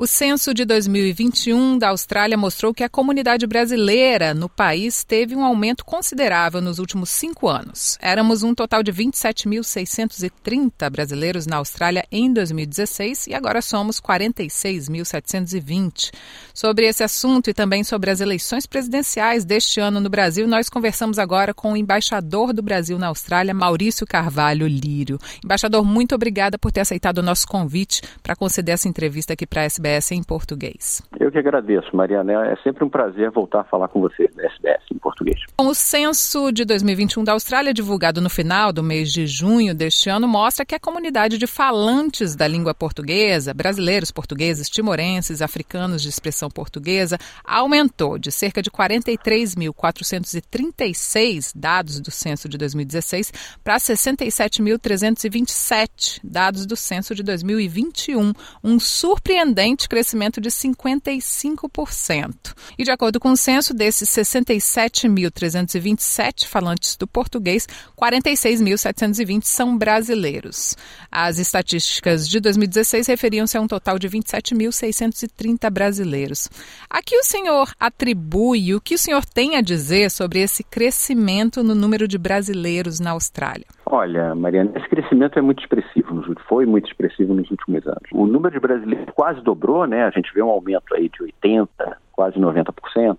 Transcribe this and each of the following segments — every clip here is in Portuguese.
O censo de 2021 da Austrália mostrou que a comunidade brasileira no país teve um aumento considerável nos últimos cinco anos. Éramos um total de 27.630 brasileiros na Austrália em 2016 e agora somos 46.720. Sobre esse assunto e também sobre as eleições presidenciais deste ano no Brasil, nós conversamos agora com o embaixador do Brasil na Austrália, Maurício Carvalho Lírio. Embaixador, muito obrigada por ter aceitado o nosso convite para conceder essa entrevista aqui para a SBS SBS em português. Eu que agradeço, Mariana. É sempre um prazer voltar a falar com você da SBS em português. O censo de 2021 da Austrália, divulgado no final do mês de junho deste ano, mostra que a comunidade de falantes da língua portuguesa, brasileiros portugueses, timorenses, africanos de expressão portuguesa, aumentou de cerca de 43.436 dados do censo de 2016 para 67.327 dados do censo de 2021, um surpreendente crescimento de 55%. E de acordo com o censo, desses 67.327 falantes do português, 46.720 são brasileiros. As estatísticas de 2016 referiam-se a um total de 27.630 brasileiros. A que o senhor atribui, o que o senhor tem a dizer sobre esse crescimento no número de brasileiros na Austrália? Olha, Mariana, esse crescimento é muito expressivo, foi muito expressivo nos últimos anos. O número de brasileiros quase dobrou, né? A gente vê um aumento aí de 80, quase 90%.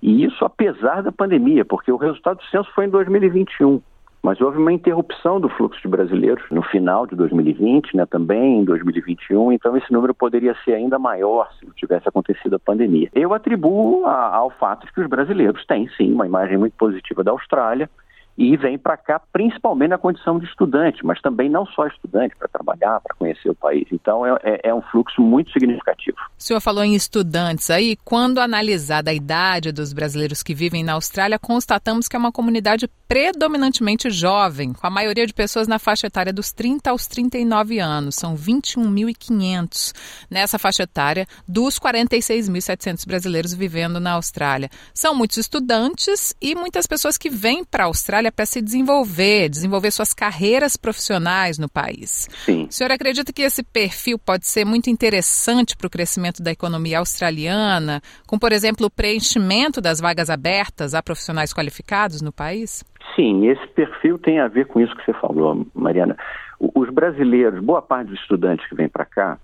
E isso apesar da pandemia, porque o resultado do censo foi em 2021. Mas houve uma interrupção do fluxo de brasileiros no final de 2020, né, também em 2021, então esse número poderia ser ainda maior se não tivesse acontecido a pandemia. Eu atribuo a, ao fato de que os brasileiros têm sim uma imagem muito positiva da Austrália, e vem para cá principalmente na condição de estudante, mas também não só estudante, para trabalhar, para conhecer o país. Então é, é, é, um fluxo muito significativo. O senhor falou em estudantes aí, quando analisada a idade dos brasileiros que vivem na Austrália, constatamos que é uma comunidade predominantemente jovem, com a maioria de pessoas na faixa etária dos 30 aos 39 anos, são 21.500 nessa faixa etária dos 46.700 brasileiros vivendo na Austrália. São muitos estudantes e muitas pessoas que vêm para a Austrália para se desenvolver, desenvolver suas carreiras profissionais no país. Sim. O senhor acredita que esse perfil pode ser muito interessante para o crescimento da economia australiana, com, por exemplo, o preenchimento das vagas abertas a profissionais qualificados no país? Sim, esse perfil tem a ver com isso que você falou, Mariana. Os brasileiros, boa parte dos estudantes que vêm para cá,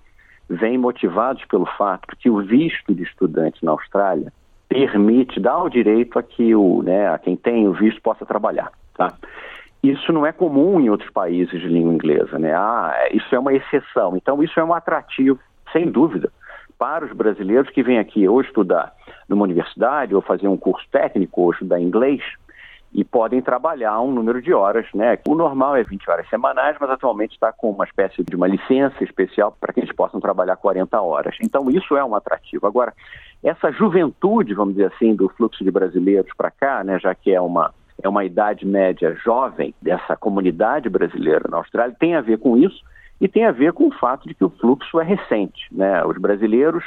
vêm motivados pelo fato que o visto de estudante na Austrália permite, dá o direito a que o, né, a quem tem o visto possa trabalhar, tá? Isso não é comum em outros países de língua inglesa, né? Ah, isso é uma exceção. Então isso é um atrativo, sem dúvida, para os brasileiros que vêm aqui ou estudar numa universidade, ou fazer um curso técnico, ou estudar inglês, e podem trabalhar um número de horas, né? O normal é 20 horas semanais, mas atualmente está com uma espécie de uma licença especial para que eles possam trabalhar 40 horas. Então isso é um atrativo. Agora, essa juventude, vamos dizer assim, do fluxo de brasileiros para cá, né, já que é uma é uma idade média jovem dessa comunidade brasileira na Austrália, tem a ver com isso e tem a ver com o fato de que o fluxo é recente, né? Os brasileiros,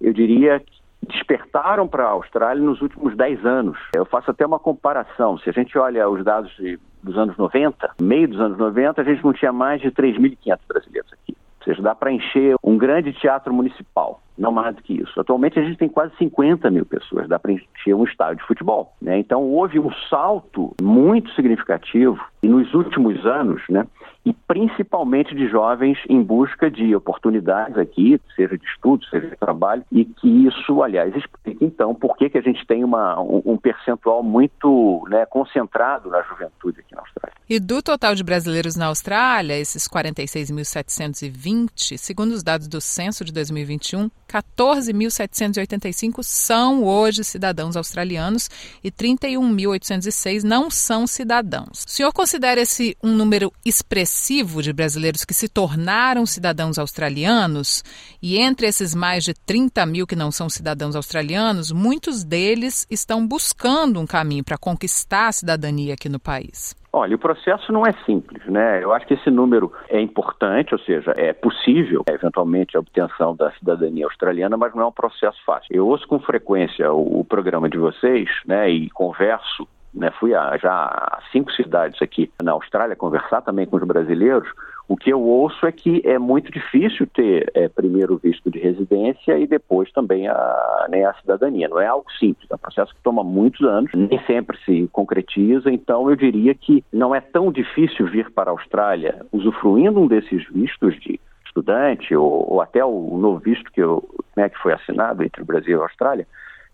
eu diria, despertaram para a Austrália nos últimos 10 anos. Eu faço até uma comparação. Se a gente olha os dados de, dos anos 90, meio dos anos 90, a gente não tinha mais de 3.500 brasileiros aqui. Seja, dá para encher um grande teatro municipal não mais do que isso. Atualmente a gente tem quase 50 mil pessoas, dá para encher um estádio de futebol. Né? Então houve um salto muito significativo e nos últimos anos, né, e principalmente de jovens em busca de oportunidades aqui, seja de estudo, seja de trabalho, e que isso, aliás, explica então por que, que a gente tem uma, um, percentual muito né, concentrado na juventude aqui na. E do total de brasileiros na Austrália, esses 46.720, segundo os dados do censo de 2021, 14.785 são hoje cidadãos australianos e 31.806 não são cidadãos. O senhor considera esse um número expressivo de brasileiros que se tornaram cidadãos australianos? E entre esses mais de 30 mil que não são cidadãos australianos, muitos deles estão buscando um caminho para conquistar a cidadania aqui no país. Olha, o processo não é simples, né? Eu acho que esse número é importante, ou seja, é possível, eventualmente, a obtenção da cidadania australiana, mas não é um processo fácil. Eu ouço com frequência o, o programa de vocês, né, e converso né, fui a, já a cinco cidades aqui na Austrália conversar também com os brasileiros. O que eu ouço é que é muito difícil ter é, primeiro o visto de residência e depois também a, né, a cidadania. Não é algo simples, é um processo que toma muitos anos, nem sempre se concretiza. Então, eu diria que não é tão difícil vir para a Austrália usufruindo um desses vistos de estudante ou, ou até o novo visto que, eu, né, que foi assinado entre o Brasil e a Austrália,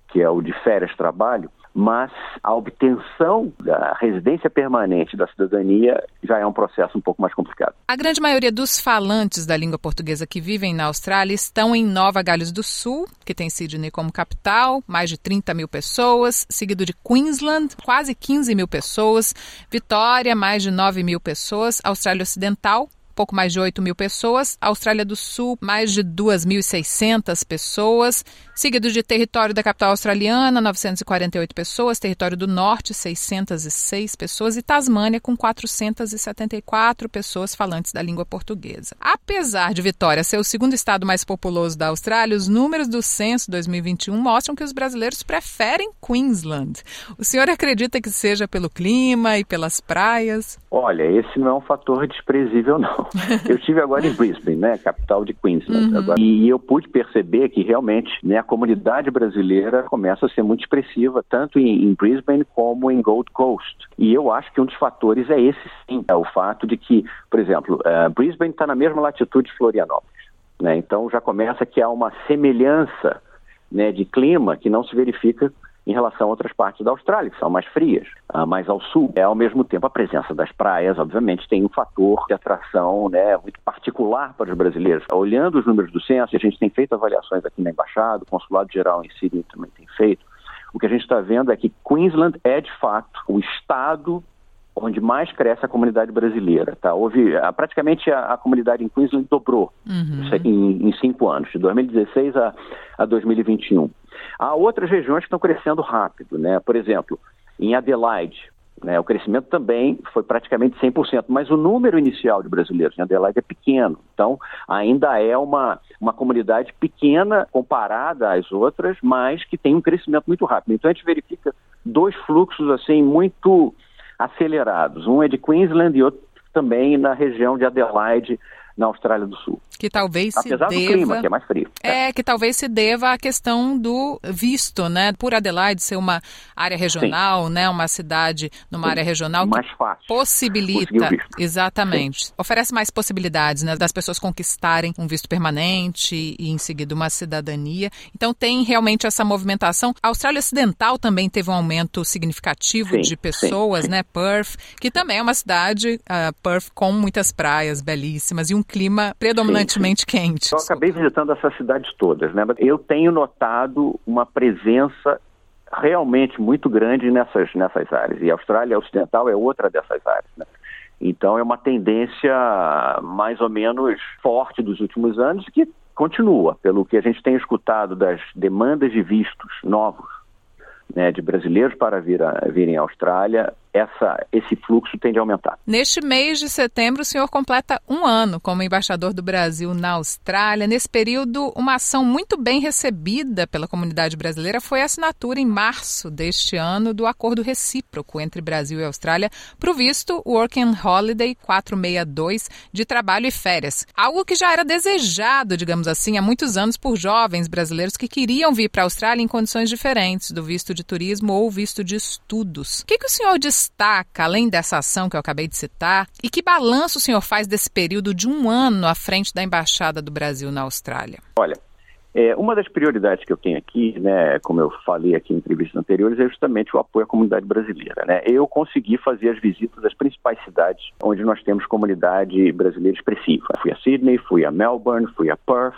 que é o de férias-trabalho mas a obtenção da residência permanente da cidadania já é um processo um pouco mais complicado. A grande maioria dos falantes da língua portuguesa que vivem na Austrália estão em Nova Gales do Sul, que tem Sydney como capital, mais de 30 mil pessoas, seguido de Queensland, quase 15 mil pessoas, Vitória, mais de 9 mil pessoas, Austrália Ocidental, pouco mais de 8 mil pessoas, Austrália do Sul, mais de 2.600 pessoas, seguido de território da capital australiana, 948 pessoas, território do Norte, 606 pessoas e Tasmânia, com 474 pessoas falantes da língua portuguesa. Apesar de Vitória ser o segundo estado mais populoso da Austrália, os números do censo 2021 mostram que os brasileiros preferem Queensland. O senhor acredita que seja pelo clima e pelas praias? Olha, esse não é um fator desprezível, não. Eu estive agora em Brisbane, né, capital de Queensland, uhum. agora, e eu pude perceber que realmente né, a comunidade brasileira começa a ser muito expressiva, tanto em, em Brisbane como em Gold Coast. E eu acho que um dos fatores é esse sim, é o fato de que, por exemplo, uh, Brisbane está na mesma latitude de Florianópolis. Né, então já começa que há uma semelhança né, de clima que não se verifica em relação a outras partes da Austrália, que são mais frias, uh, mais ao sul. É, ao mesmo tempo, a presença das praias, obviamente, tem um fator de atração né, muito particular para os brasileiros. Olhando os números do censo, a gente tem feito avaliações aqui na Embaixada, o Consulado-Geral em Sydney também tem feito, o que a gente está vendo é que Queensland é, de fato, o estado onde mais cresce a comunidade brasileira. Tá? Houve, ah, praticamente a, a comunidade em Queensland dobrou uhum. em, em, cinco anos, de 2016 a, a 2021. Há outras regiões que estão crescendo rápido, né? Por exemplo, em Adelaide, né, o crescimento também foi praticamente 100%, mas o número inicial de brasileiros em Adelaide é pequeno. Então, ainda é uma, uma comunidade pequena comparada às outras, mas que tem um crescimento muito rápido. Então, a gente verifica dois fluxos assim muito acelerados. Um é de Queensland e outro também na região de Adelaide, na Austrália do Sul. Que talvez Apesar se deva... do clima, que é mais frio. É, é, que talvez se deva à questão do visto, né? Por Adelaide ser uma área regional, Sim. né? Uma cidade numa Sim. área regional mais fácil. possibilita, exatamente, Sim. oferece mais possibilidades, né? Das pessoas conquistarem um visto permanente e em seguida uma cidadania. Então tem realmente essa movimentação. A Austrália Ocidental também teve um aumento significativo de pessoas, né? Perth, que também é uma cidade, uh, Perth com muitas praias belíssimas e um clima predominantemente quente. Eu acabei visitando essas cidades todas, né? Eu tenho notado uma presença realmente muito grande nessas, nessas áreas. E a Austrália Ocidental é outra dessas áreas, né? Então é uma tendência mais ou menos forte dos últimos anos que continua, pelo que a gente tem escutado das demandas de vistos novos né, de brasileiros para vir a, virem à Austrália, essa, esse fluxo tende a aumentar. Neste mês de setembro, o senhor completa um ano como embaixador do Brasil na Austrália. Nesse período, uma ação muito bem recebida pela comunidade brasileira foi a assinatura em março deste ano do acordo recíproco entre Brasil e Austrália para o visto Work and Holiday 462 de trabalho e férias. Algo que já era desejado, digamos assim, há muitos anos por jovens brasileiros que queriam vir para a Austrália em condições diferentes do visto de turismo ou visto de estudos. O que, que o senhor diz destaca, além dessa ação que eu acabei de citar, e que balanço o senhor faz desse período de um ano à frente da Embaixada do Brasil na Austrália? Olha, é, uma das prioridades que eu tenho aqui, né, como eu falei aqui em entrevistas anteriores, é justamente o apoio à comunidade brasileira. Né? Eu consegui fazer as visitas às principais cidades onde nós temos comunidade brasileira expressiva. Fui a Sydney, fui a Melbourne, fui a Perth,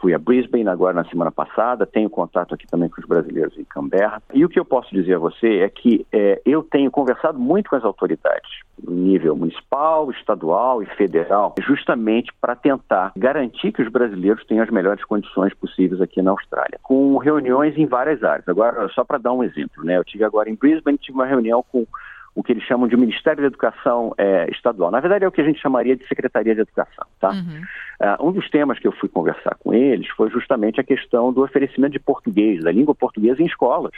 Fui a Brisbane agora na semana passada, tenho contato aqui também com os brasileiros em Canberra. E o que eu posso dizer a você é que é, eu tenho conversado muito com as autoridades, no nível municipal, estadual e federal, justamente para tentar garantir que os brasileiros tenham as melhores condições possíveis aqui na Austrália, com reuniões em várias áreas. Agora, só para dar um exemplo, né? Eu tive agora em Brisbane, tive uma reunião com o que eles chamam de Ministério da Educação é, Estadual. Na verdade, é o que a gente chamaria de Secretaria de Educação. Tá? Uhum. Uh, um dos temas que eu fui conversar com eles foi justamente a questão do oferecimento de português, da língua portuguesa em escolas.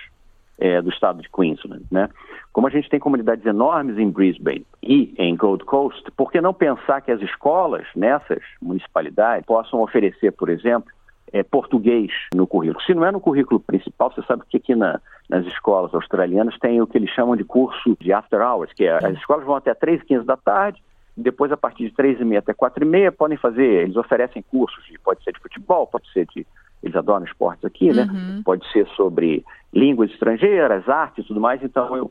é, do estado de Queensland, né? Como a gente tem comunidades enormes em Brisbane e em Gold Coast, por que não pensar que as escolas nessas municipalidades possam oferecer, por exemplo, é, português no currículo? Se não é no currículo principal, você sabe que aqui na, nas escolas australianas tem o que eles chamam de curso de after hours, que é, as escolas vão até 3 e 15 da tarde, depois a partir de 3 e meia até 4 e meia podem fazer, eles oferecem cursos, de, pode ser de futebol, pode ser de eles adoram esportes aqui, né? Uhum. Pode ser sobre línguas estrangeiras, arte e tudo mais. Então, eu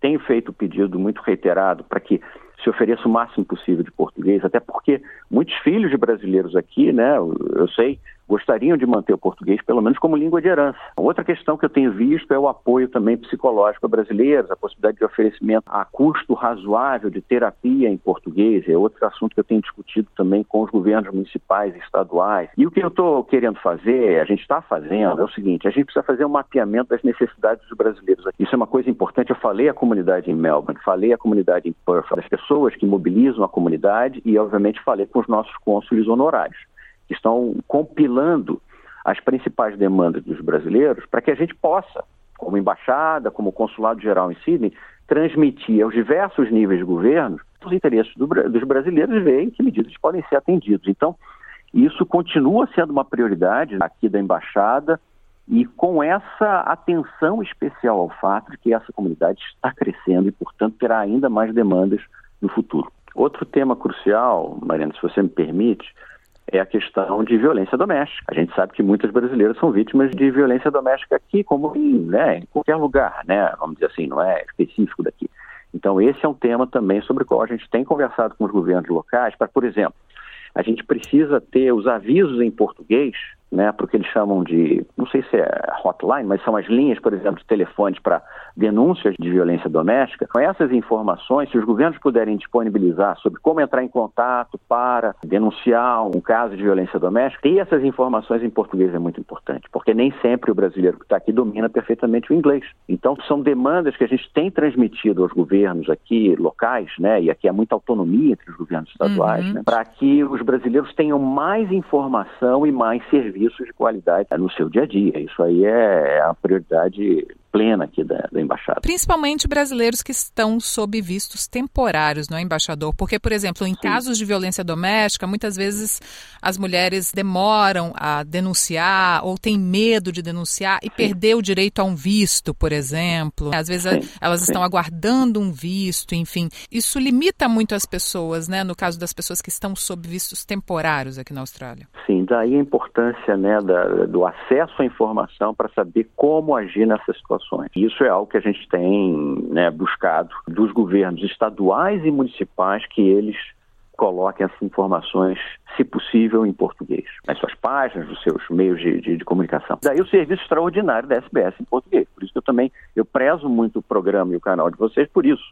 tenho feito o pedido muito reiterado para que se ofereça o máximo possível de português, até porque muitos filhos de brasileiros aqui, né, eu sei, gostariam de manter o português pelo menos como língua de herança. Outra questão que eu tenho visto é o apoio também psicológico a brasileiros, a possibilidade de oferecimento a custo razoável de terapia em português, é outro assunto que eu tenho discutido também com os governos municipais e estaduais. E o que eu estou querendo fazer, a gente está fazendo, é o seguinte, a gente precisa fazer um mapeamento das necessidades dos brasileiros. Isso é uma coisa importante, eu falei à comunidade em Melbourne, falei à comunidade em Perth, das pessoas que mobilizam a comunidade e, obviamente, falei com os nossos cônsules honorários estão compilando as principais demandas dos brasileiros para que a gente possa, como embaixada, como consulado geral em Sydney, transmitir aos diversos níveis de governo os interesses do, dos brasileiros e ver em que medidas podem ser atendidos. Então, isso continua sendo uma prioridade aqui da embaixada e com essa atenção especial ao fato de que essa comunidade está crescendo e, portanto, terá ainda mais demandas no futuro. Outro tema crucial, Mariana, se você me permite, é a questão de violência doméstica. A gente sabe que muitas brasileiras são vítimas de violência doméstica aqui, como em, né, em qualquer lugar, né? Vamos dizer assim, não é específico daqui. Então, esse é um tema também sobre o qual a gente tem conversado com os governos locais, para, por exemplo, a gente precisa ter os avisos em português né, porque eles chamam de, não sei se é hotline, mas são as linhas, por exemplo, de telefones para denúncias de violência doméstica. Com essas informações, se os governos puderem disponibilizar sobre como entrar em contato para denunciar um caso de violência doméstica, ter essas informações em português é muito importante, porque nem sempre o brasileiro que está aqui domina perfeitamente o inglês. Então, são demandas que a gente tem transmitido aos governos aqui locais, né, e aqui há muita autonomia entre os governos estaduais, uhum. né, para que os brasileiros tenham mais informação e mais serviços serviços de qualidade no seu dia a dia. Isso aí é a prioridade plena aqui da, da, embaixada. Principalmente brasileiros que estão sob vistos temporários, não é, embaixador? Porque, por exemplo, em Sim. casos de violência doméstica, muitas vezes as mulheres demoram a denunciar ou têm medo de denunciar e Sim. perder o direito a um visto, por exemplo. Às vezes Sim. elas estão aguardando um visto, enfim. Isso limita muito as pessoas, né? No caso das pessoas que estão sob vistos temporários aqui na Austrália. Sim, daí a importância né, da, do acesso à informação para saber como agir nessa situação situações. Isso é algo que a gente tem né, buscado dos governos estaduais e municipais que eles coloquem essas informações, se possível, em português, nas suas páginas, nos seus meios de, de, de, comunicação. Daí o serviço extraordinário da SBS em português. Por isso que eu também eu prezo muito o programa e o canal de vocês por isso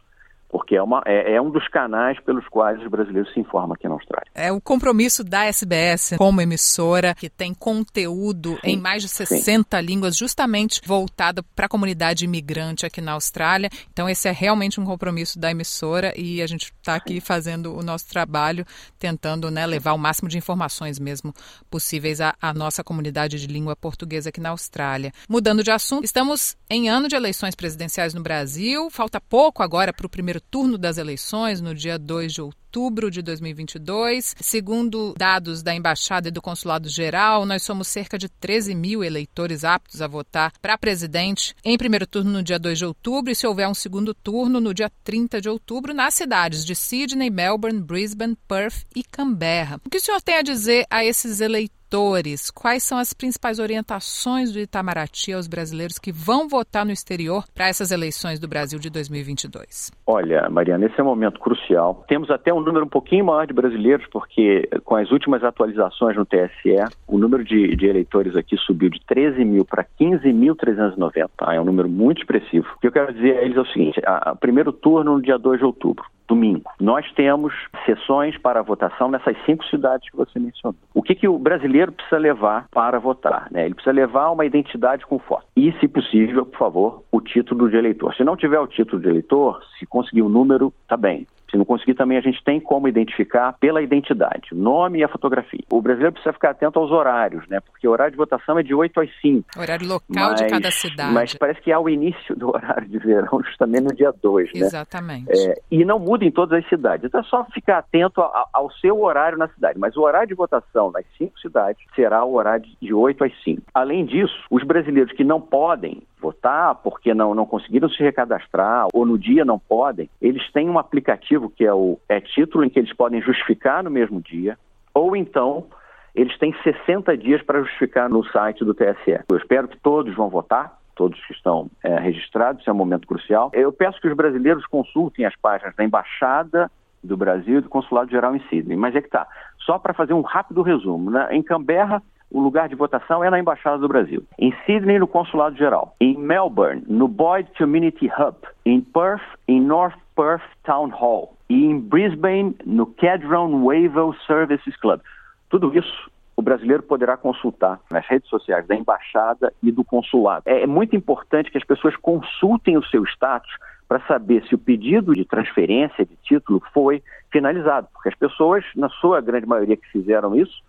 porque é, uma, é, é, um dos canais pelos quais os brasileiros se informam aqui na Austrália. É o compromisso da SBS como emissora, que tem conteúdo sim, em mais de 60 sim. línguas, justamente voltado para a comunidade imigrante aqui na Austrália. Então, esse é realmente um compromisso da emissora e a gente está aqui fazendo o nosso trabalho, tentando né, levar o máximo de informações mesmo possíveis à, à nossa comunidade de língua portuguesa aqui na Austrália. Mudando de assunto, estamos em ano de eleições presidenciais no Brasil, falta pouco agora para o primeiro primeiro turno das eleições, no dia 2 de outubro de 2022. Segundo dados da Embaixada e do Consulado Geral, nós somos cerca de 13 mil eleitores aptos a votar para presidente em primeiro turno no dia 2 de outubro e, se houver um segundo turno, no dia 30 de outubro, nas cidades de Sydney, Melbourne, Brisbane, Perth e Canberra. O que o senhor tem a dizer a esses eleitores? Eleitores, quais são as principais orientações do Itamaraty aos brasileiros que vão votar no exterior para essas eleições do Brasil de 2022? Olha, Mariana, esse é um momento crucial. Temos até um número um pouquinho maior de brasileiros, porque com as últimas atualizações no TSE, o número de, de eleitores aqui subiu de 13 mil para 15.390. Ah, é um número muito expressivo. O que eu quero dizer a eles é o seguinte: o primeiro turno no dia 2 de outubro domingo. Nós temos sessões para votação nessas cinco cidades que você mencionou. O que, que o brasileiro precisa levar para votar? Né? Ele precisa levar uma identidade com foto. E, se possível, por favor, o título de eleitor. Se não tiver o título de eleitor, se conseguir o número, tá bem Se não conseguir também, a gente tem como identificar pela identidade, nome e a fotografia. O brasileiro precisa ficar atento aos horários, né? Porque o horário de votação é de 8 às 5. Horário local mas, de cada cidade. Mas parece que há o início do horário de verão justamente no dia 2, né? Exatamente. É, e não muda em todas as cidades. Então é só ficar atento ao, ao seu horário na cidade. Mas o horário de votação nas cinco cidades será o horário de 8 às 5. Além disso, os brasileiros que não podem votar porque não, não conseguiram se recadastrar ou no dia não podem, eles têm um aplicativo que é o é título em que eles podem justificar no mesmo dia, ou então eles têm 60 dias para justificar no site do TSE. Eu espero que todos vão votar, todos que estão é, registrados, isso é um momento crucial. Eu peço que os brasileiros consultem as páginas da Embaixada do Brasil e do Consulado Geral em Sydney. Mas é que tá. Só para fazer um rápido resumo, né? em Canberra o lugar de votação é na Embaixada do Brasil. Em Sydney, no Consulado Geral. Em Melbourne, no Boyd Community Hub. Em Perth, em North Perth Town Hall. E em Brisbane, no Kedron Wavell Services Club. Tudo isso o brasileiro poderá consultar nas redes sociais da embaixada e do consulado. É muito importante que as pessoas consultem o seu status para saber se o pedido de transferência de título foi finalizado, porque as pessoas, na sua grande maioria que fizeram isso,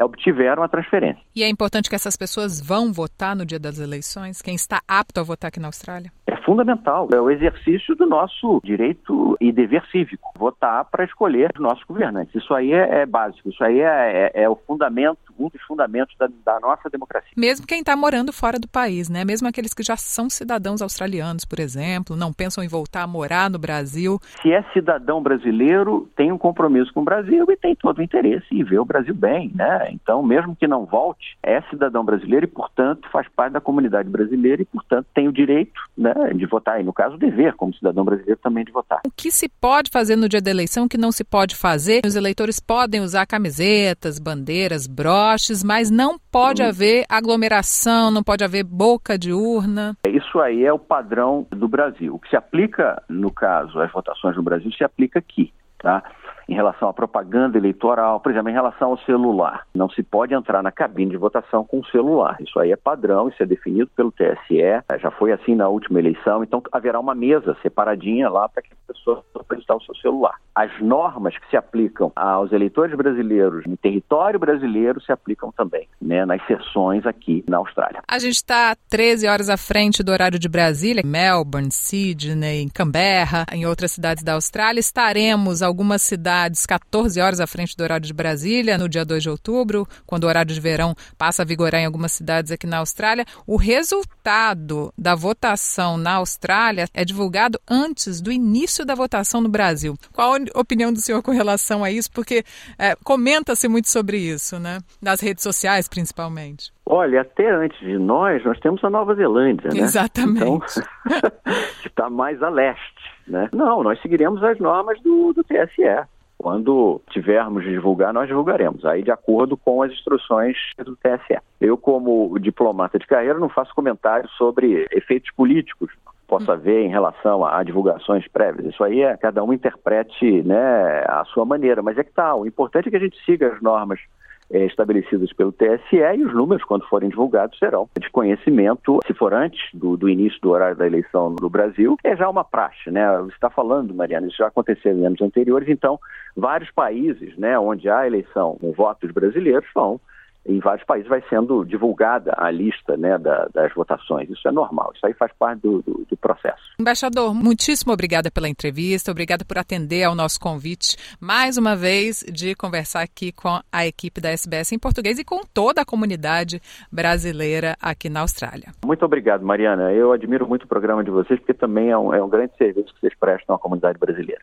obtiveram a transferência. E é importante que essas pessoas vão votar no dia das eleições? Quem está apto a votar aqui na Austrália? Fundamental. É o exercício do nosso direito e dever cívico. Votar para escolher os nossos governantes. Isso aí é, é básico. Isso aí é, é, é, o fundamento, um dos fundamentos da, da nossa democracia. Mesmo quem está morando fora do país, né? Mesmo aqueles que já são cidadãos australianos, por exemplo, não pensam em voltar a morar no Brasil. Se é cidadão brasileiro, tem um compromisso com o Brasil e tem todo o interesse em ver o Brasil bem, né? Então, mesmo que não volte, é cidadão brasileiro e, portanto, faz parte da comunidade brasileira e, portanto, tem o direito, né? De votar, e no caso, o dever, como cidadão brasileiro, também de votar. O que se pode fazer no dia da eleição, o que não se pode fazer? Os eleitores podem usar camisetas, bandeiras, broches, mas não pode hum. haver aglomeração, não pode haver boca de urna. Isso aí é o padrão do Brasil. O que se aplica, no caso, às votações no Brasil, se aplica aqui, tá? Em relação à propaganda eleitoral, por exemplo, em relação ao celular. Não se pode entrar na cabine de votação com o celular. Isso aí é padrão, isso é definido pelo TSE, já foi assim na última eleição, então haverá uma mesa separadinha lá para que pessoa apresentar o seu celular. As normas que se aplicam aos eleitores brasileiros no território brasileiro se aplicam também, né, nas sessões aqui na Austrália. A gente está 13 horas à frente do horário de Brasília, Melbourne, Sydney, Canberra, em outras cidades da Austrália. Estaremos algumas cidades 14 horas à frente do horário de Brasília, no dia 2 de outubro, quando o horário de verão passa a vigorar em algumas cidades aqui na Austrália. O resultado da votação na Austrália é divulgado antes do início da votação no Brasil. Qual a opinião do senhor com relação a isso? Porque é, comenta-se muito sobre isso, né? Nas redes sociais, principalmente. Olha, até antes de nós, nós temos a Nova Zelândia, né? Exatamente. Então, que está mais a leste, né? Não, nós seguiremos as normas do, do TSE. Quando tivermos de divulgar, nós divulgaremos, aí de acordo com as instruções do TSE. Eu, como diplomata de carreira, não faço comentários sobre efeitos políticos possa haver em relação a, divulgações prévias. Isso aí é cada um interprete né, a sua maneira, mas é que tal. Tá, o importante é que a gente siga as normas é, estabelecidas pelo TSE e os números, quando forem divulgados, serão de conhecimento, se for antes do, do início do horário da eleição no Brasil, é já uma praxe, né? Você está falando, Mariana, isso já aconteceu em anos anteriores, então vários países, né, onde há eleição com votos brasileiros vão em vários países vai sendo divulgada a lista né, da, das votações. Isso é normal, isso aí faz parte do, do, do, processo. Embaixador, muitíssimo obrigada pela entrevista, obrigada por atender ao nosso convite, mais uma vez, de conversar aqui com a equipe da SBS em português e com toda a comunidade brasileira aqui na Austrália. Muito obrigado, Mariana. Eu admiro muito o programa de vocês, porque também é um, é um grande serviço que vocês prestam à comunidade brasileira.